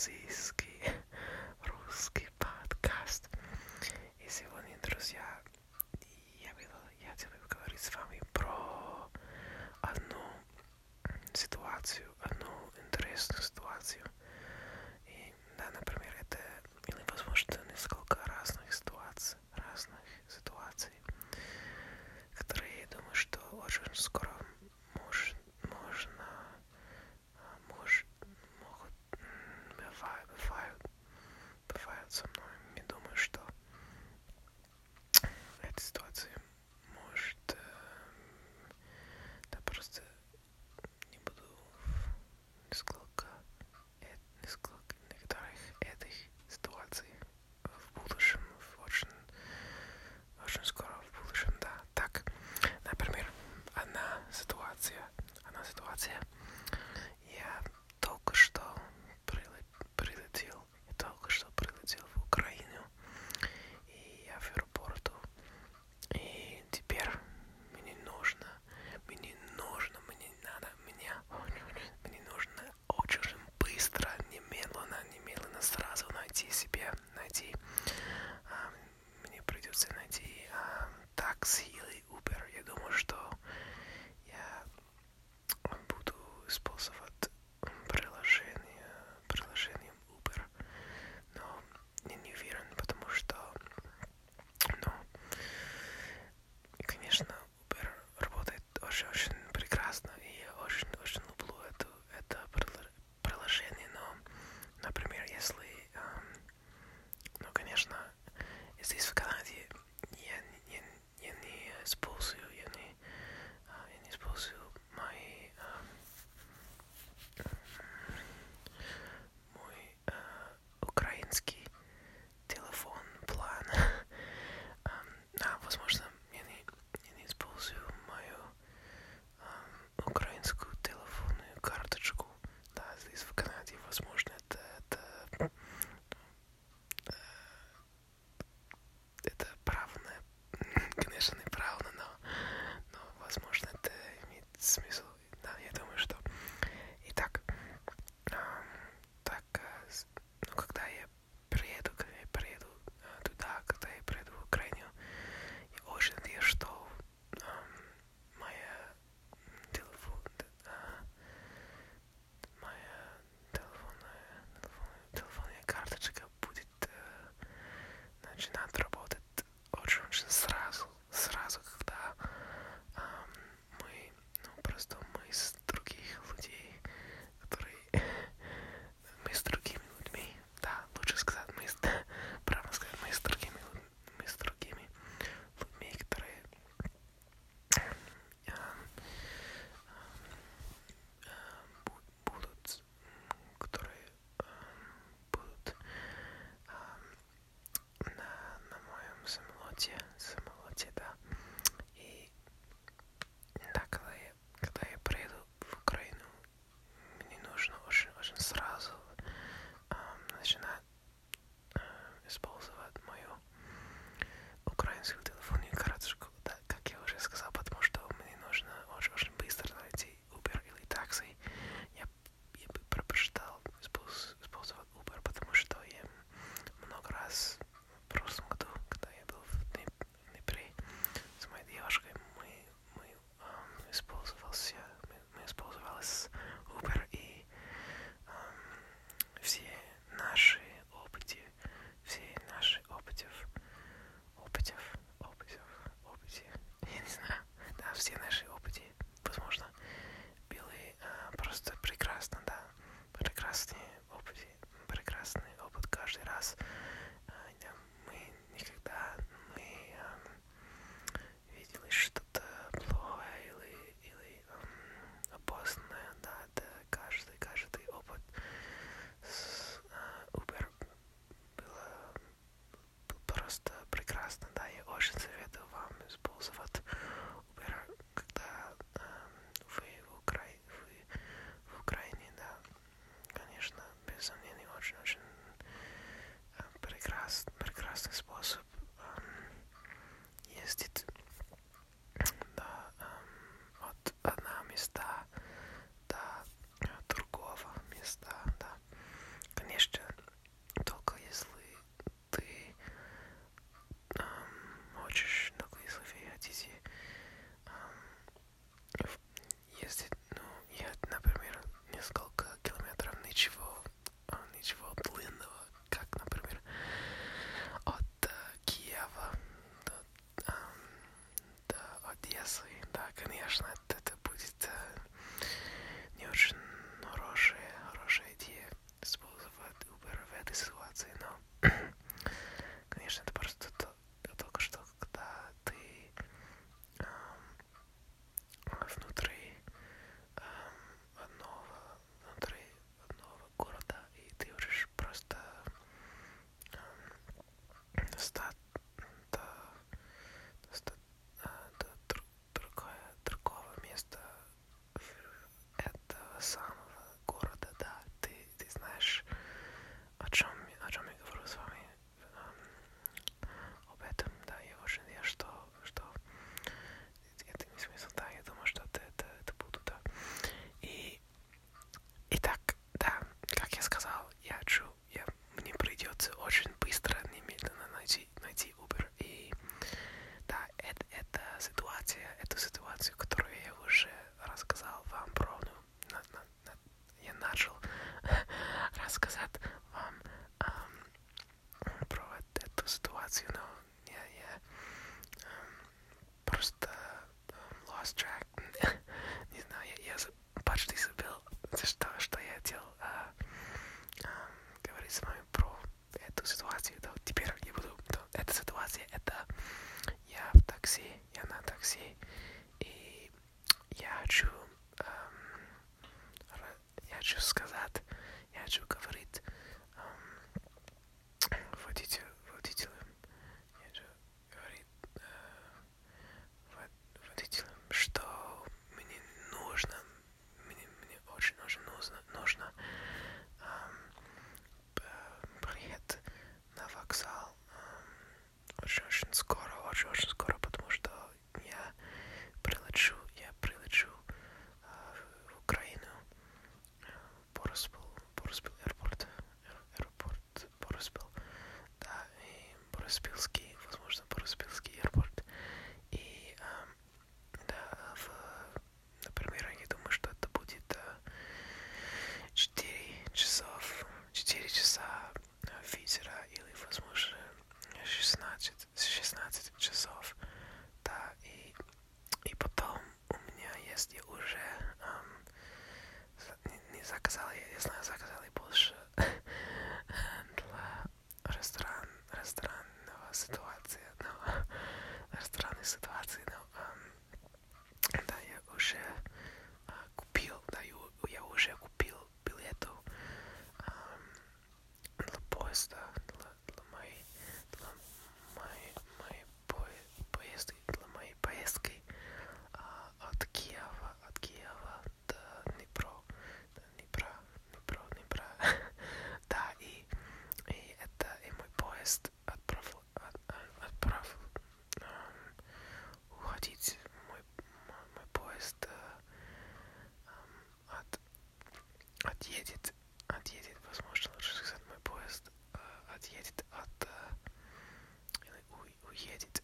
российский русский подкаст. И сегодня, друзья, я, я хотел бы говорить с вами про одну ситуацию, одну интересную imaginar эту ситуацию, которая человеческое. спилски. Yeah. отъедет, отъедет, возможно, лучше сказать, мой поезд э, отъедет от, э, уедет.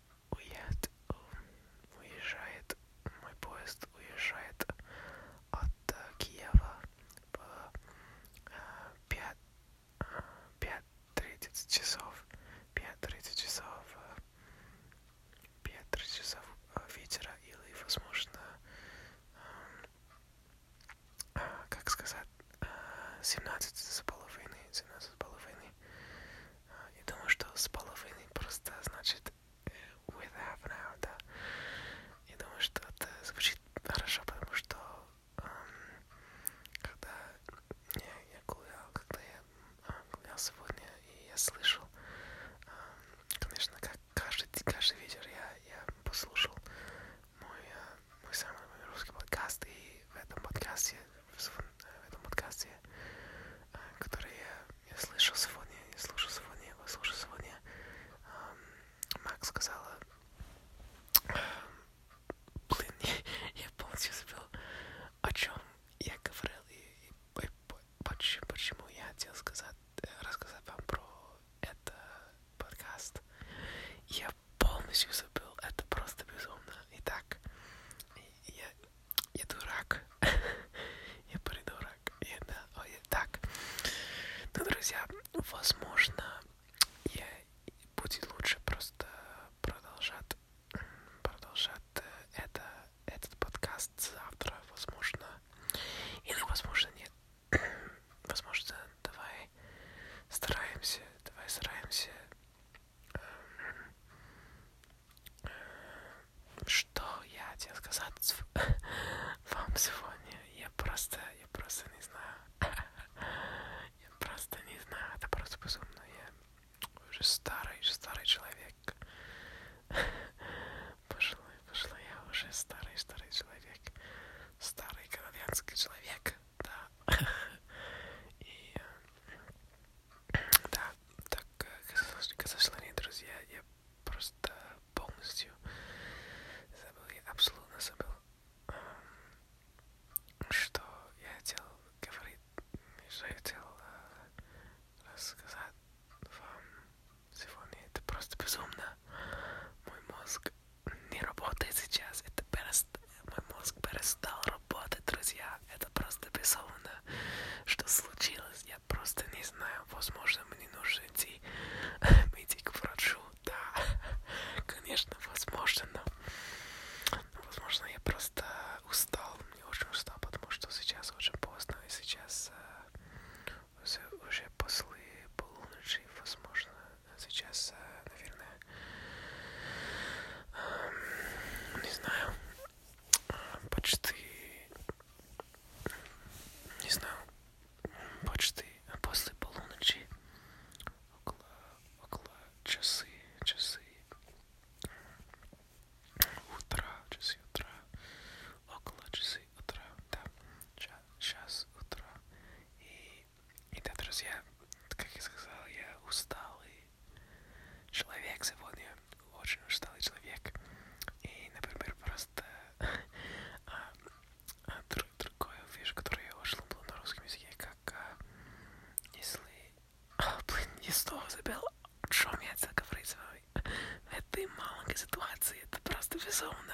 просто полностью забыл, я абсолютно забыл как я сказал, я усталый человек сегодня, очень усталый человек. И, например, просто а, а, друг, другую вещь, которую я очень люблю на русском языке, как а, если... А, блин, я снова забыл, о чем я говорю с вами. В этой маленькой ситуации это просто безумно.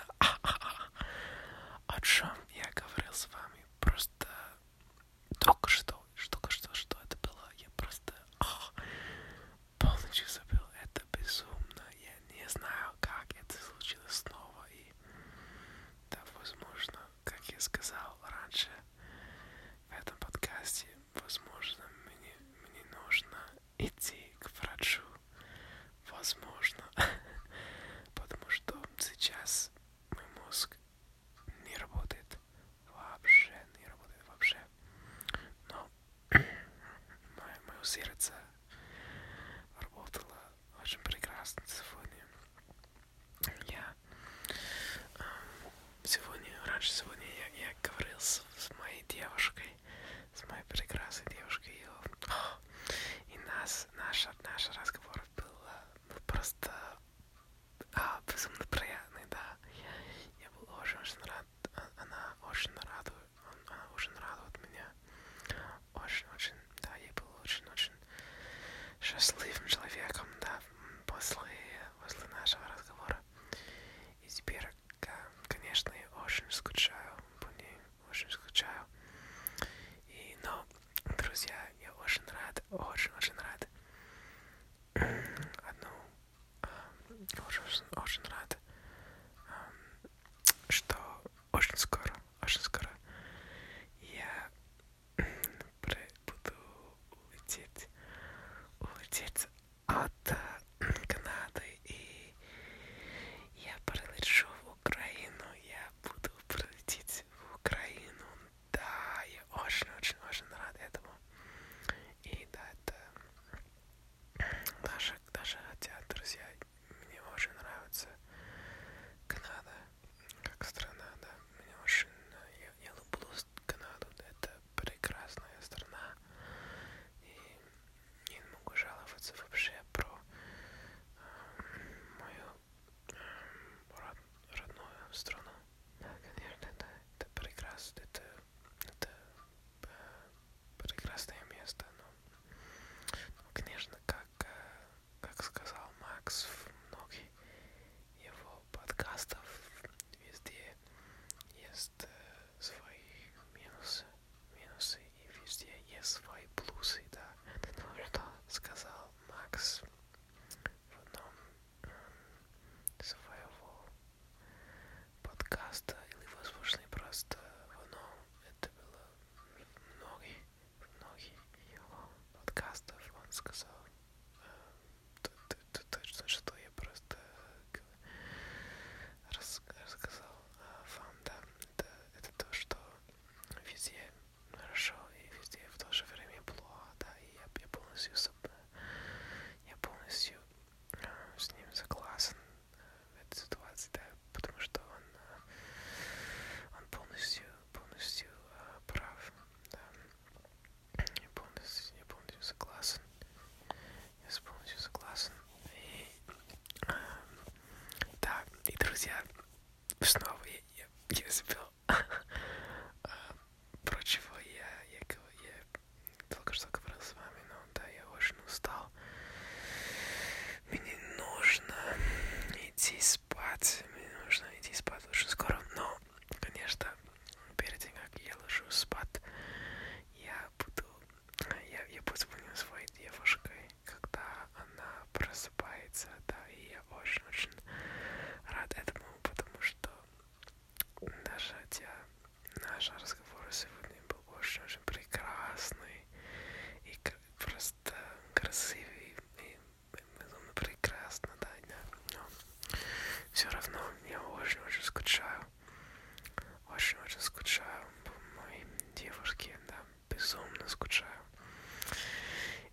скучаю.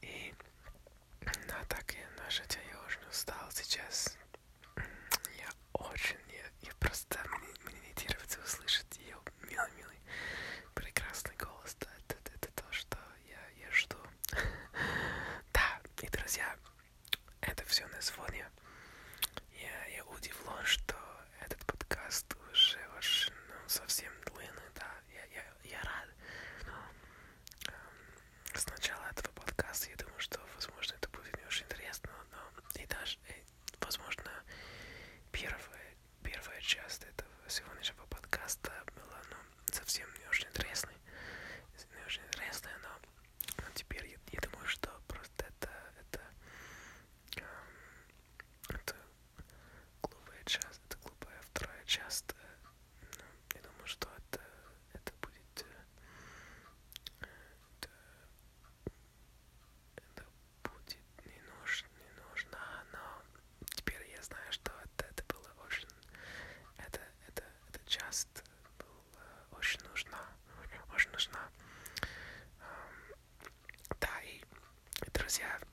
И ну, а так я, ну, хотя я уже устал сейчас. Я очень, я, я просто часто это сегодняшнего because yeah,